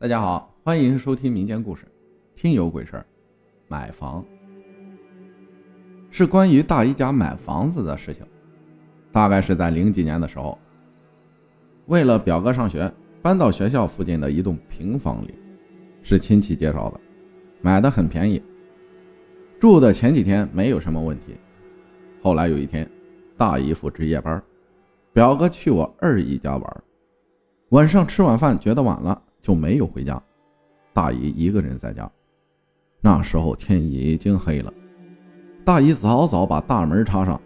大家好，欢迎收听民间故事《听有鬼事儿》。买房是关于大姨家买房子的事情。大概是在零几年的时候，为了表哥上学，搬到学校附近的一栋平房里，是亲戚介绍的，买的很便宜。住的前几天没有什么问题，后来有一天，大姨夫值夜班，表哥去我二姨家玩，晚上吃晚饭觉得晚了。就没有回家，大姨一个人在家。那时候天已经黑了，大姨早早把大门插上。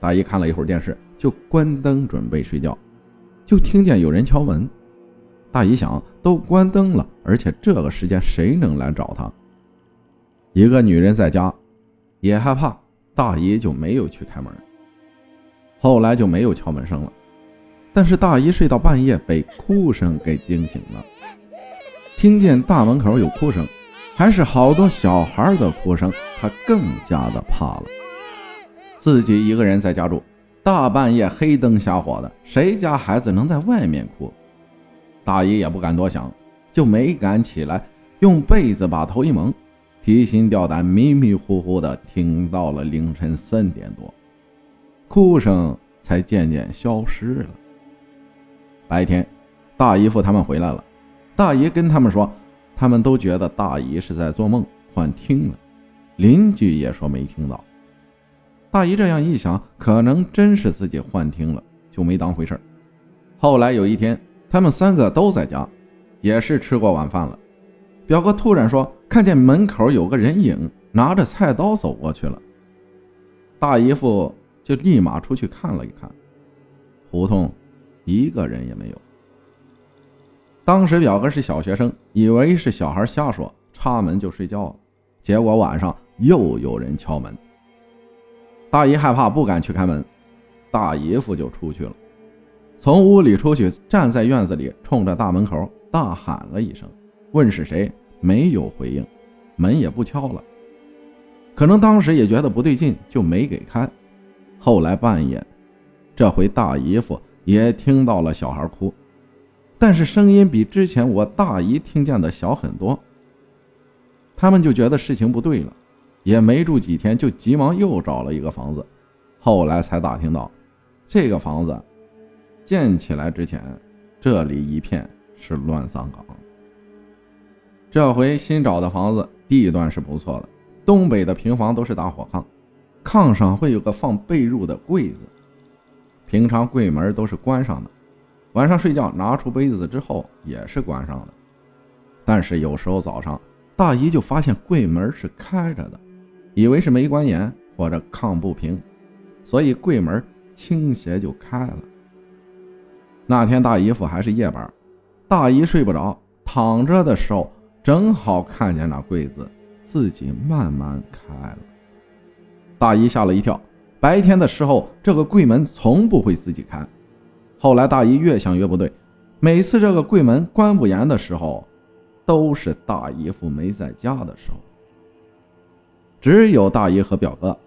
大姨看了一会儿电视，就关灯准备睡觉，就听见有人敲门。大姨想，都关灯了，而且这个时间谁能来找她？一个女人在家，也害怕，大姨就没有去开门。后来就没有敲门声了。但是大姨睡到半夜，被哭声给惊醒了。听见大门口有哭声，还是好多小孩的哭声，她更加的怕了。自己一个人在家住，大半夜黑灯瞎火的，谁家孩子能在外面哭？大姨也不敢多想，就没敢起来，用被子把头一蒙，提心吊胆，迷迷糊糊的听到了凌晨三点多，哭声才渐渐消失了。白天，大姨夫他们回来了。大姨跟他们说，他们都觉得大姨是在做梦，幻听了。邻居也说没听到。大姨这样一想，可能真是自己幻听了，就没当回事后来有一天，他们三个都在家，也是吃过晚饭了。表哥突然说，看见门口有个人影，拿着菜刀走过去了。大姨夫就立马出去看了一看，胡同。一个人也没有。当时表哥是小学生，以为是小孩瞎说，插门就睡觉了。结果晚上又有人敲门，大姨害怕，不敢去开门，大姨夫就出去了，从屋里出去，站在院子里，冲着大门口大喊了一声，问是谁，没有回应，门也不敲了。可能当时也觉得不对劲，就没给开。后来半夜，这回大姨夫。也听到了小孩哭，但是声音比之前我大姨听见的小很多。他们就觉得事情不对了，也没住几天，就急忙又找了一个房子。后来才打听到，这个房子建起来之前，这里一片是乱葬岗。这回新找的房子地段是不错的，东北的平房都是大火炕，炕上会有个放被褥的柜子。平常柜门都是关上的，晚上睡觉拿出杯子之后也是关上的。但是有时候早上，大姨就发现柜门是开着的，以为是没关严或者炕不平，所以柜门倾斜就开了。那天大姨夫还是夜班，大姨睡不着，躺着的时候正好看见那柜子自己慢慢开了，大姨吓了一跳。白天的时候，这个柜门从不会自己开。后来大姨越想越不对，每次这个柜门关不严的时候，都是大姨夫没在家的时候。只有大姨和表哥，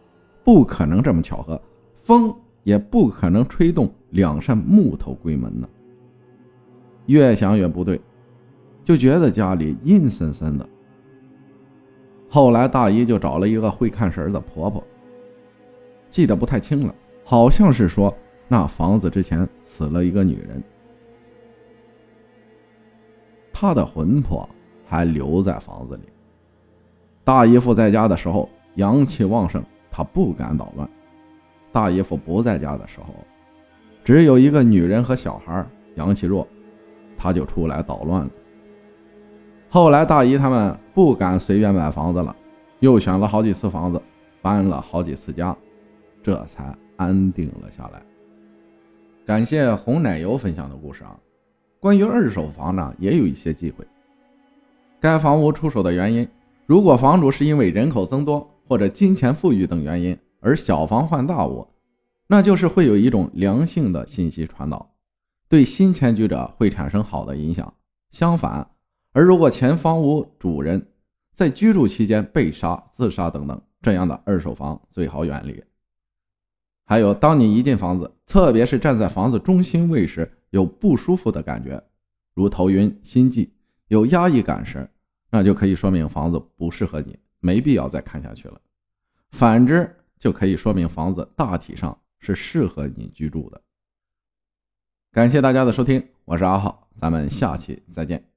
不可能这么巧合，风也不可能吹动两扇木头柜门呢。越想越不对，就觉得家里阴森森的。后来大姨就找了一个会看事儿的婆婆。记得不太清了，好像是说那房子之前死了一个女人，她的魂魄还留在房子里。大姨夫在家的时候阳气旺盛，他不敢捣乱；大姨夫不在家的时候，只有一个女人和小孩，阳气弱，他就出来捣乱了。后来大姨他们不敢随便买房子了，又选了好几次房子，搬了好几次家。这才安定了下来。感谢红奶油分享的故事啊！关于二手房呢，也有一些忌讳。该房屋出手的原因，如果房主是因为人口增多或者金钱富裕等原因而小房换大屋，那就是会有一种良性的信息传导，对新迁居者会产生好的影响。相反，而如果前房屋主人在居住期间被杀、自杀等等，这样的二手房最好远离。还有，当你一进房子，特别是站在房子中心位时，有不舒服的感觉，如头晕、心悸，有压抑感时，那就可以说明房子不适合你，没必要再看下去了。反之，就可以说明房子大体上是适合你居住的。感谢大家的收听，我是阿浩，咱们下期再见。